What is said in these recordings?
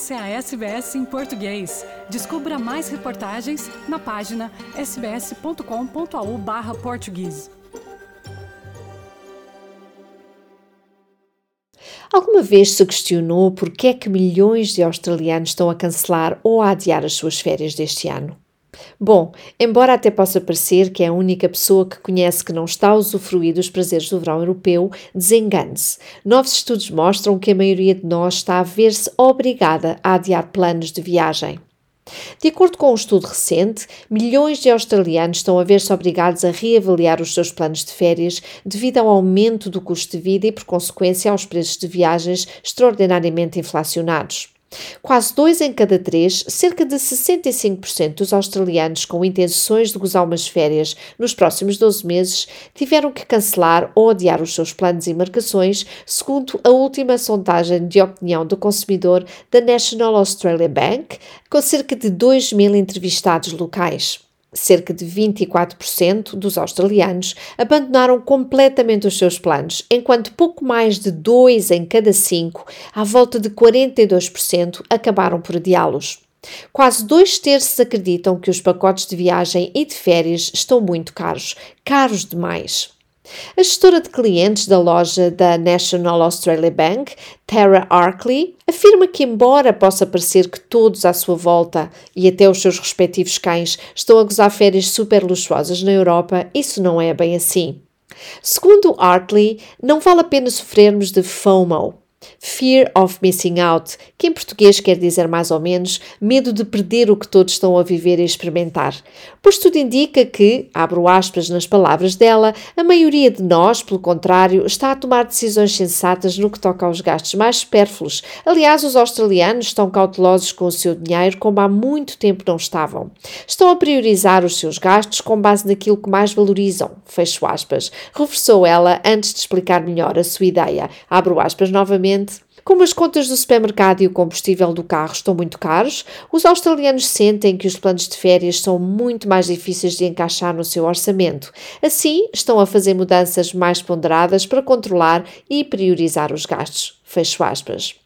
Essa é a SBS em português. Descubra mais reportagens na página sbs.com.au/português. Alguma vez se questionou por que é que milhões de australianos estão a cancelar ou a adiar as suas férias deste ano? Bom, embora até possa parecer que é a única pessoa que conhece que não está a usufruir dos prazeres do verão europeu, desengane-se. Novos estudos mostram que a maioria de nós está a ver-se obrigada a adiar planos de viagem. De acordo com um estudo recente, milhões de australianos estão a ver-se obrigados a reavaliar os seus planos de férias devido ao aumento do custo de vida e, por consequência, aos preços de viagens extraordinariamente inflacionados. Quase dois em cada três, cerca de 65% dos australianos com intenções de gozar umas férias nos próximos 12 meses tiveram que cancelar ou adiar os seus planos e marcações, segundo a última sondagem de opinião do consumidor da National Australia Bank, com cerca de 2 mil entrevistados locais. Cerca de 24% dos australianos abandonaram completamente os seus planos, enquanto pouco mais de 2 em cada 5, à volta de 42%, acabaram por adiá-los. Quase dois terços acreditam que os pacotes de viagem e de férias estão muito caros, caros demais. A gestora de clientes da loja da National Australia Bank, Tara Arkley, afirma que, embora possa parecer que todos à sua volta e até os seus respectivos cães estão a gozar férias super luxuosas na Europa, isso não é bem assim. Segundo Artley, não vale a pena sofrermos de FOMO, Fear of missing out, que em português quer dizer mais ou menos medo de perder o que todos estão a viver e experimentar. Pois tudo indica que, abro aspas nas palavras dela, a maioria de nós, pelo contrário, está a tomar decisões sensatas no que toca aos gastos mais supérfluos. Aliás, os australianos estão cautelosos com o seu dinheiro como há muito tempo não estavam. Estão a priorizar os seus gastos com base naquilo que mais valorizam. Fecho aspas. Reversou ela antes de explicar melhor a sua ideia. Abro aspas novamente como as contas do supermercado e o combustível do carro estão muito caros, os australianos sentem que os planos de férias são muito mais difíceis de encaixar no seu orçamento. Assim, estão a fazer mudanças mais ponderadas para controlar e priorizar os gastos. Fecho aspas.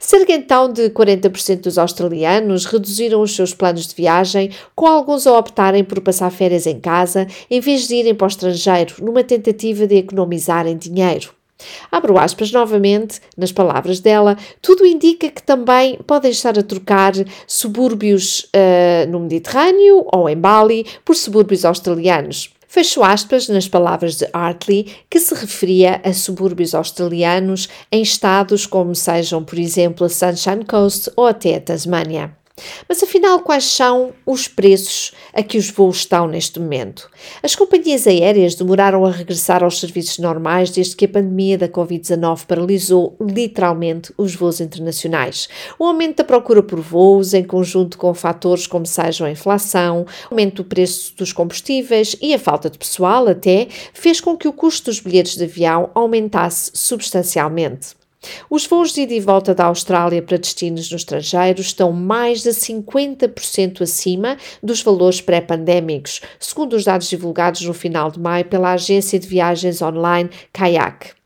Cerca então de 40% dos australianos reduziram os seus planos de viagem, com alguns a optarem por passar férias em casa em vez de irem para o estrangeiro, numa tentativa de economizarem dinheiro. Abro aspas novamente, nas palavras dela, tudo indica que também podem estar a trocar subúrbios uh, no Mediterrâneo ou em Bali por subúrbios australianos. Fecho aspas nas palavras de Hartley, que se referia a subúrbios australianos em estados como sejam, por exemplo, a Sunshine Coast ou até a Tasmânia. Mas afinal, quais são os preços a que os voos estão neste momento? As companhias aéreas demoraram a regressar aos serviços normais desde que a pandemia da Covid-19 paralisou literalmente os voos internacionais. O aumento da procura por voos, em conjunto com fatores como sejam a inflação, o aumento do preço dos combustíveis e a falta de pessoal, até, fez com que o custo dos bilhetes de avião aumentasse substancialmente. Os voos de ida e volta da Austrália para destinos no estrangeiro estão mais de 50% acima dos valores pré-pandémicos, segundo os dados divulgados no final de maio pela agência de viagens online Kayak.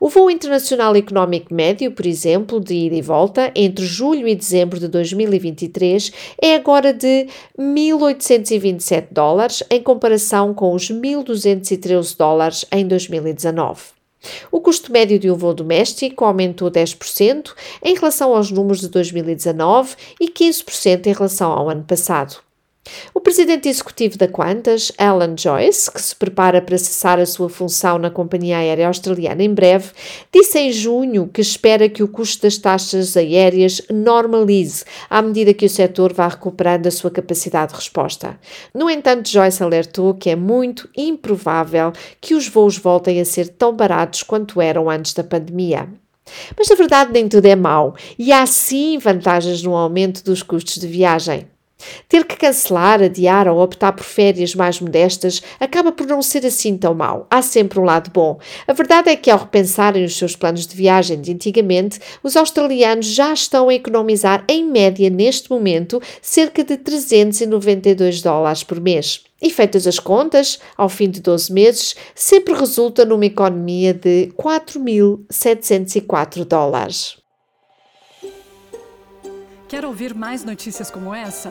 O voo internacional económico médio, por exemplo, de ida e volta, entre julho e dezembro de 2023, é agora de 1.827 dólares, em comparação com os 1.213 dólares em 2019. O custo médio de um voo doméstico aumentou 10% em relação aos números de 2019 e 15% em relação ao ano passado. O presidente executivo da Qantas, Alan Joyce, que se prepara para cessar a sua função na companhia aérea australiana em breve, disse em junho que espera que o custo das taxas aéreas normalize à medida que o setor vá recuperando a sua capacidade de resposta. No entanto, Joyce alertou que é muito improvável que os voos voltem a ser tão baratos quanto eram antes da pandemia. Mas na verdade nem tudo é mau e há sim vantagens no aumento dos custos de viagem. Ter que cancelar, adiar ou optar por férias mais modestas acaba por não ser assim tão mau. Há sempre um lado bom. A verdade é que, ao repensarem os seus planos de viagem de antigamente, os australianos já estão a economizar, em média, neste momento, cerca de 392 dólares por mês. E feitas as contas, ao fim de 12 meses, sempre resulta numa economia de 4.704 dólares. Quer ouvir mais notícias como essa?